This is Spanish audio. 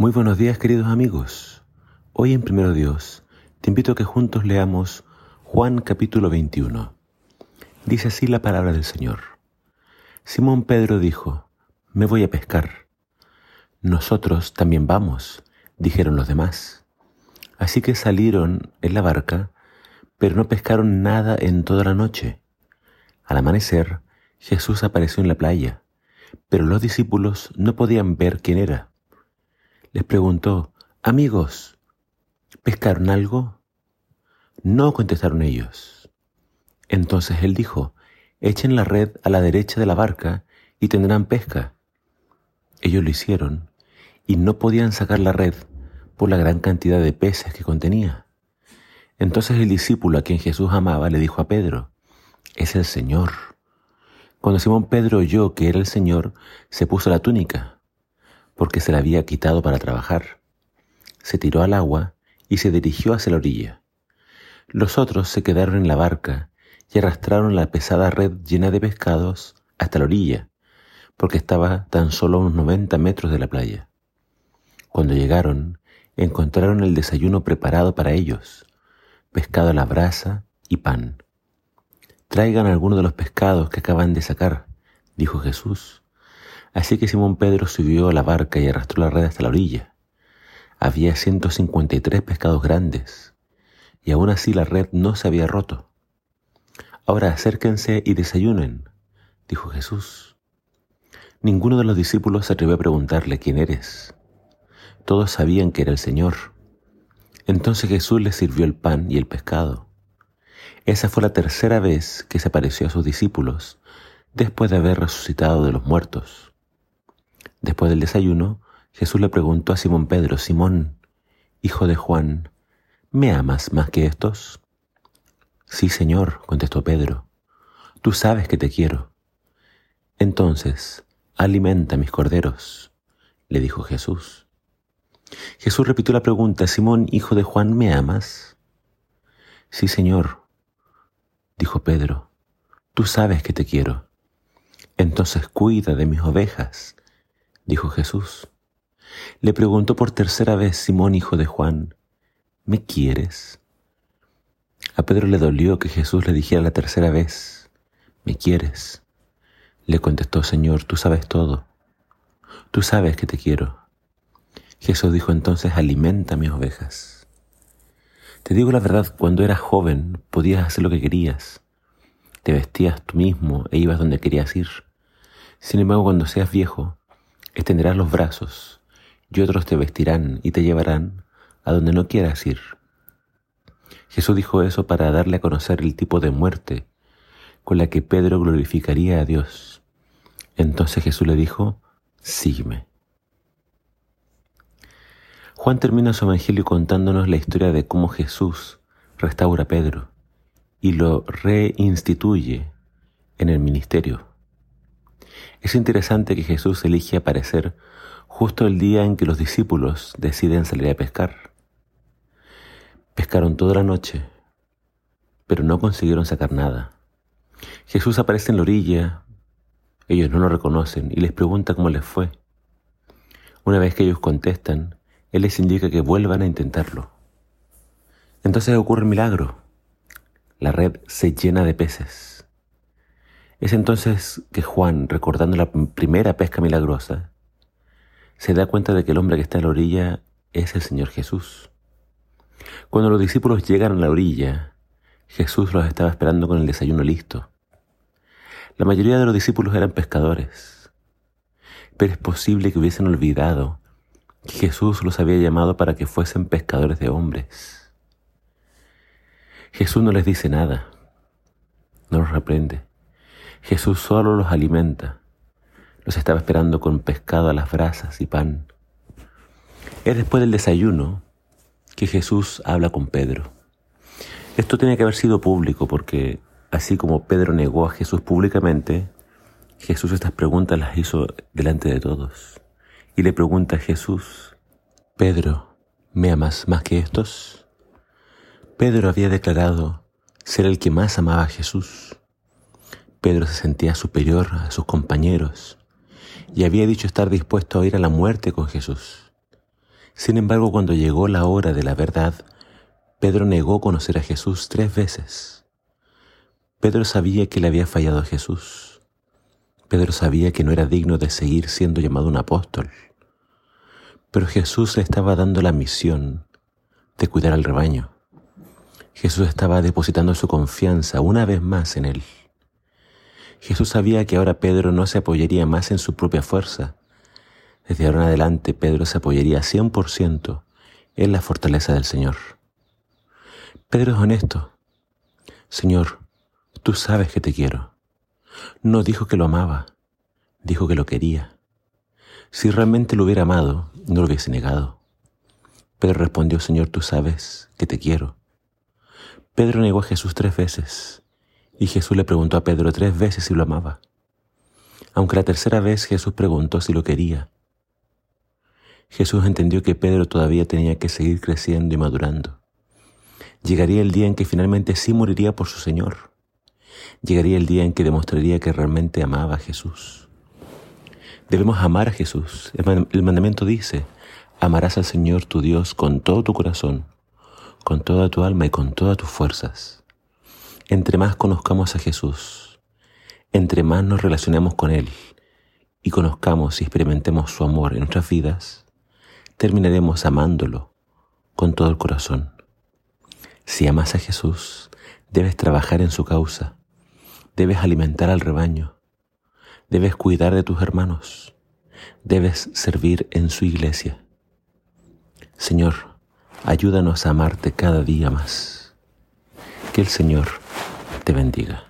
Muy buenos días queridos amigos. Hoy en Primero Dios te invito a que juntos leamos Juan capítulo 21. Dice así la palabra del Señor. Simón Pedro dijo, me voy a pescar. Nosotros también vamos, dijeron los demás. Así que salieron en la barca, pero no pescaron nada en toda la noche. Al amanecer, Jesús apareció en la playa, pero los discípulos no podían ver quién era les preguntó, Amigos, ¿pescaron algo? No contestaron ellos. Entonces él dijo, Echen la red a la derecha de la barca y tendrán pesca. Ellos lo hicieron y no podían sacar la red por la gran cantidad de peces que contenía. Entonces el discípulo a quien Jesús amaba le dijo a Pedro, es el Señor. Cuando Simón Pedro oyó que era el Señor, se puso la túnica porque se la había quitado para trabajar. Se tiró al agua y se dirigió hacia la orilla. Los otros se quedaron en la barca y arrastraron la pesada red llena de pescados hasta la orilla, porque estaba tan solo a unos 90 metros de la playa. Cuando llegaron, encontraron el desayuno preparado para ellos, pescado a la brasa y pan. Traigan alguno de los pescados que acaban de sacar, dijo Jesús. Así que Simón Pedro subió a la barca y arrastró la red hasta la orilla. Había 153 pescados grandes, y aún así la red no se había roto. Ahora acérquense y desayunen, dijo Jesús. Ninguno de los discípulos se atrevió a preguntarle quién eres. Todos sabían que era el Señor. Entonces Jesús les sirvió el pan y el pescado. Esa fue la tercera vez que se apareció a sus discípulos después de haber resucitado de los muertos. Después del desayuno, Jesús le preguntó a Simón Pedro, Simón, hijo de Juan, ¿me amas más que estos? Sí, Señor, contestó Pedro, tú sabes que te quiero. Entonces, alimenta mis corderos, le dijo Jesús. Jesús repitió la pregunta, Simón, hijo de Juan, ¿me amas? Sí, Señor, dijo Pedro, tú sabes que te quiero. Entonces cuida de mis ovejas dijo Jesús. Le preguntó por tercera vez Simón, hijo de Juan, ¿me quieres? A Pedro le dolió que Jesús le dijera la tercera vez, ¿me quieres? Le contestó, Señor, tú sabes todo. Tú sabes que te quiero. Jesús dijo entonces, alimenta mis ovejas. Te digo la verdad, cuando eras joven podías hacer lo que querías. Te vestías tú mismo e ibas donde querías ir. Sin embargo, cuando seas viejo, extenderás los brazos y otros te vestirán y te llevarán a donde no quieras ir. Jesús dijo eso para darle a conocer el tipo de muerte con la que Pedro glorificaría a Dios. Entonces Jesús le dijo, sígueme. Juan termina su evangelio contándonos la historia de cómo Jesús restaura a Pedro y lo reinstituye en el ministerio. Es interesante que Jesús elige aparecer justo el día en que los discípulos deciden salir a pescar. Pescaron toda la noche, pero no consiguieron sacar nada. Jesús aparece en la orilla, ellos no lo reconocen y les pregunta cómo les fue. Una vez que ellos contestan, Él les indica que vuelvan a intentarlo. Entonces ocurre el milagro. La red se llena de peces. Es entonces que Juan, recordando la primera pesca milagrosa, se da cuenta de que el hombre que está en la orilla es el Señor Jesús. Cuando los discípulos llegan a la orilla, Jesús los estaba esperando con el desayuno listo. La mayoría de los discípulos eran pescadores, pero es posible que hubiesen olvidado que Jesús los había llamado para que fuesen pescadores de hombres. Jesús no les dice nada, no los reprende. Jesús solo los alimenta. Los estaba esperando con pescado a las brasas y pan. Es después del desayuno que Jesús habla con Pedro. Esto tiene que haber sido público porque así como Pedro negó a Jesús públicamente, Jesús estas preguntas las hizo delante de todos. Y le pregunta a Jesús, Pedro, ¿me amas más que estos? Pedro había declarado ser el que más amaba a Jesús. Pedro se sentía superior a sus compañeros y había dicho estar dispuesto a ir a la muerte con Jesús. Sin embargo, cuando llegó la hora de la verdad, Pedro negó conocer a Jesús tres veces. Pedro sabía que le había fallado a Jesús. Pedro sabía que no era digno de seguir siendo llamado un apóstol. Pero Jesús le estaba dando la misión de cuidar al rebaño. Jesús estaba depositando su confianza una vez más en él. Jesús sabía que ahora Pedro no se apoyaría más en su propia fuerza, desde ahora en adelante Pedro se apoyaría 100% en la fortaleza del Señor. Pedro es honesto. Señor, tú sabes que te quiero. No dijo que lo amaba, dijo que lo quería. Si realmente lo hubiera amado, no lo hubiese negado. Pedro respondió, Señor, tú sabes que te quiero. Pedro negó a Jesús tres veces y Jesús le preguntó a Pedro tres veces si lo amaba. Aunque la tercera vez Jesús preguntó si lo quería, Jesús entendió que Pedro todavía tenía que seguir creciendo y madurando. Llegaría el día en que finalmente sí moriría por su Señor. Llegaría el día en que demostraría que realmente amaba a Jesús. Debemos amar a Jesús. El mandamiento dice, amarás al Señor tu Dios con todo tu corazón, con toda tu alma y con todas tus fuerzas. Entre más conozcamos a Jesús, entre más nos relacionemos con Él y conozcamos y experimentemos su amor en nuestras vidas, terminaremos amándolo con todo el corazón. Si amas a Jesús, debes trabajar en su causa, debes alimentar al rebaño, debes cuidar de tus hermanos, debes servir en su iglesia. Señor, ayúdanos a amarte cada día más. Que el Señor te bendiga.